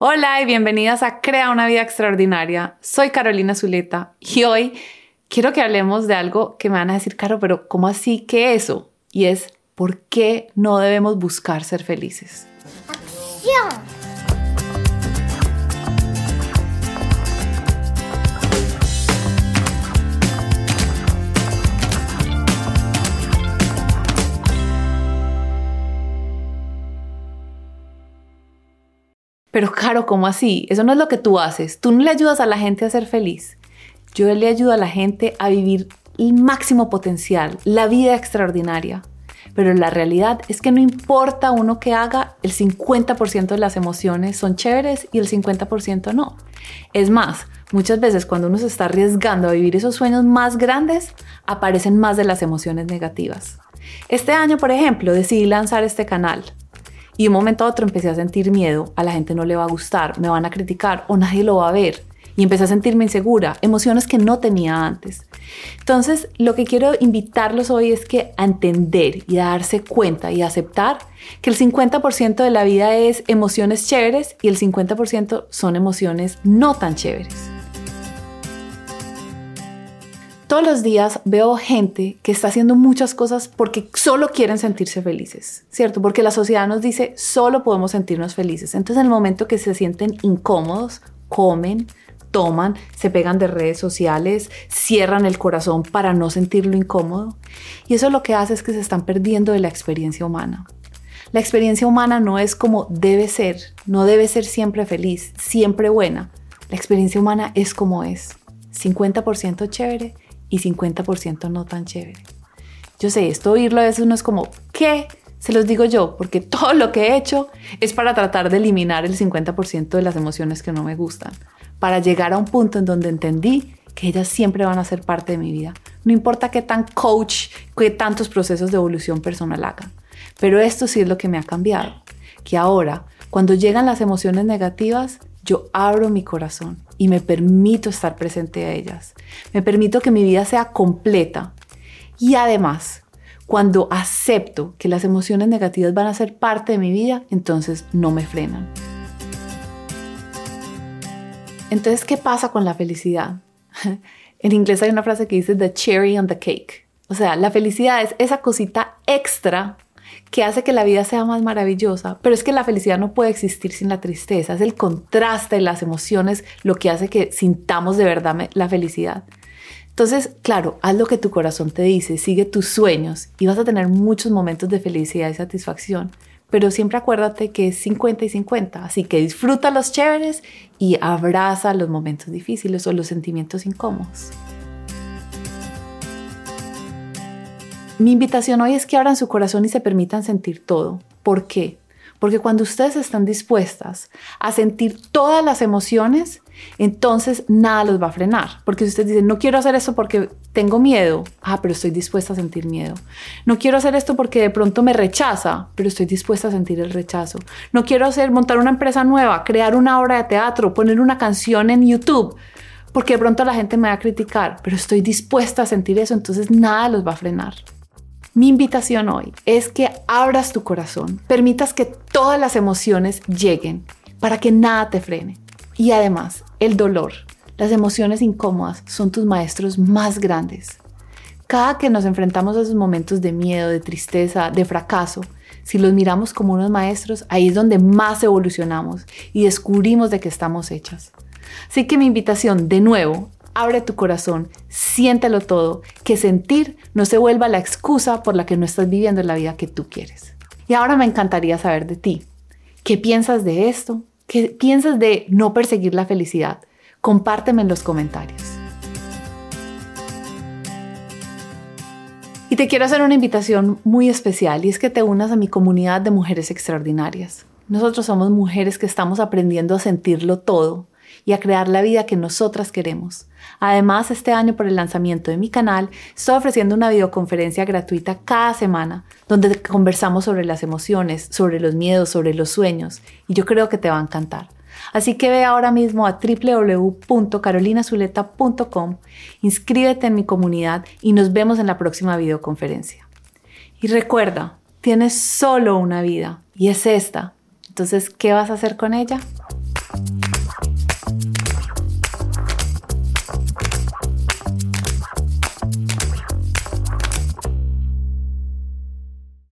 Hola y bienvenidas a Crea una vida extraordinaria. Soy Carolina Zuleta y hoy quiero que hablemos de algo que me van a decir, Caro, pero ¿cómo así que eso? Y es, ¿por qué no debemos buscar ser felices? ¡Acción! Pero Caro, ¿cómo así? Eso no es lo que tú haces. Tú no le ayudas a la gente a ser feliz. Yo le ayudo a la gente a vivir el máximo potencial, la vida extraordinaria. Pero la realidad es que no importa uno que haga, el 50% de las emociones son chéveres y el 50% no. Es más, muchas veces cuando uno se está arriesgando a vivir esos sueños más grandes, aparecen más de las emociones negativas. Este año, por ejemplo, decidí lanzar este canal y de un momento a otro empecé a sentir miedo, a la gente no le va a gustar, me van a criticar o nadie lo va a ver. Y empecé a sentirme insegura, emociones que no tenía antes. Entonces, lo que quiero invitarlos hoy es que a entender y a darse cuenta y a aceptar que el 50% de la vida es emociones chéveres y el 50% son emociones no tan chéveres. Todos los días veo gente que está haciendo muchas cosas porque solo quieren sentirse felices, ¿cierto? Porque la sociedad nos dice solo podemos sentirnos felices. Entonces en el momento que se sienten incómodos, comen, toman, se pegan de redes sociales, cierran el corazón para no sentirlo incómodo. Y eso lo que hace es que se están perdiendo de la experiencia humana. La experiencia humana no es como debe ser, no debe ser siempre feliz, siempre buena. La experiencia humana es como es, 50% chévere y 50% no tan chévere. Yo sé, esto oírlo a veces uno es como, ¿qué? Se los digo yo, porque todo lo que he hecho es para tratar de eliminar el 50% de las emociones que no me gustan, para llegar a un punto en donde entendí que ellas siempre van a ser parte de mi vida. No importa qué tan coach, qué tantos procesos de evolución personal hagan. Pero esto sí es lo que me ha cambiado, que ahora, cuando llegan las emociones negativas, yo abro mi corazón y me permito estar presente a ellas. Me permito que mi vida sea completa. Y además, cuando acepto que las emociones negativas van a ser parte de mi vida, entonces no me frenan. Entonces, ¿qué pasa con la felicidad? En inglés hay una frase que dice the cherry on the cake. O sea, la felicidad es esa cosita extra que hace que la vida sea más maravillosa, pero es que la felicidad no puede existir sin la tristeza, es el contraste de las emociones lo que hace que sintamos de verdad la felicidad. Entonces, claro, haz lo que tu corazón te dice, sigue tus sueños y vas a tener muchos momentos de felicidad y satisfacción, pero siempre acuérdate que es 50 y 50, así que disfruta los chéveres y abraza los momentos difíciles o los sentimientos incómodos. Mi invitación hoy es que abran su corazón y se permitan sentir todo. ¿Por qué? Porque cuando ustedes están dispuestas a sentir todas las emociones, entonces nada los va a frenar. Porque si ustedes dicen, no quiero hacer esto porque tengo miedo, ah, pero estoy dispuesta a sentir miedo. No quiero hacer esto porque de pronto me rechaza, pero estoy dispuesta a sentir el rechazo. No quiero hacer, montar una empresa nueva, crear una obra de teatro, poner una canción en YouTube, porque de pronto la gente me va a criticar, pero estoy dispuesta a sentir eso, entonces nada los va a frenar. Mi invitación hoy es que abras tu corazón, permitas que todas las emociones lleguen para que nada te frene. Y además, el dolor, las emociones incómodas son tus maestros más grandes. Cada que nos enfrentamos a esos momentos de miedo, de tristeza, de fracaso, si los miramos como unos maestros, ahí es donde más evolucionamos y descubrimos de qué estamos hechas. Así que mi invitación de nuevo abre tu corazón, siéntelo todo, que sentir no se vuelva la excusa por la que no estás viviendo la vida que tú quieres. Y ahora me encantaría saber de ti. ¿Qué piensas de esto? ¿Qué piensas de no perseguir la felicidad? Compárteme en los comentarios. Y te quiero hacer una invitación muy especial y es que te unas a mi comunidad de mujeres extraordinarias. Nosotros somos mujeres que estamos aprendiendo a sentirlo todo y a crear la vida que nosotras queremos. Además, este año por el lanzamiento de mi canal, estoy ofreciendo una videoconferencia gratuita cada semana donde conversamos sobre las emociones, sobre los miedos, sobre los sueños y yo creo que te va a encantar. Así que ve ahora mismo a www.carolinazuleta.com, inscríbete en mi comunidad y nos vemos en la próxima videoconferencia. Y recuerda, tienes solo una vida y es esta. Entonces, ¿qué vas a hacer con ella?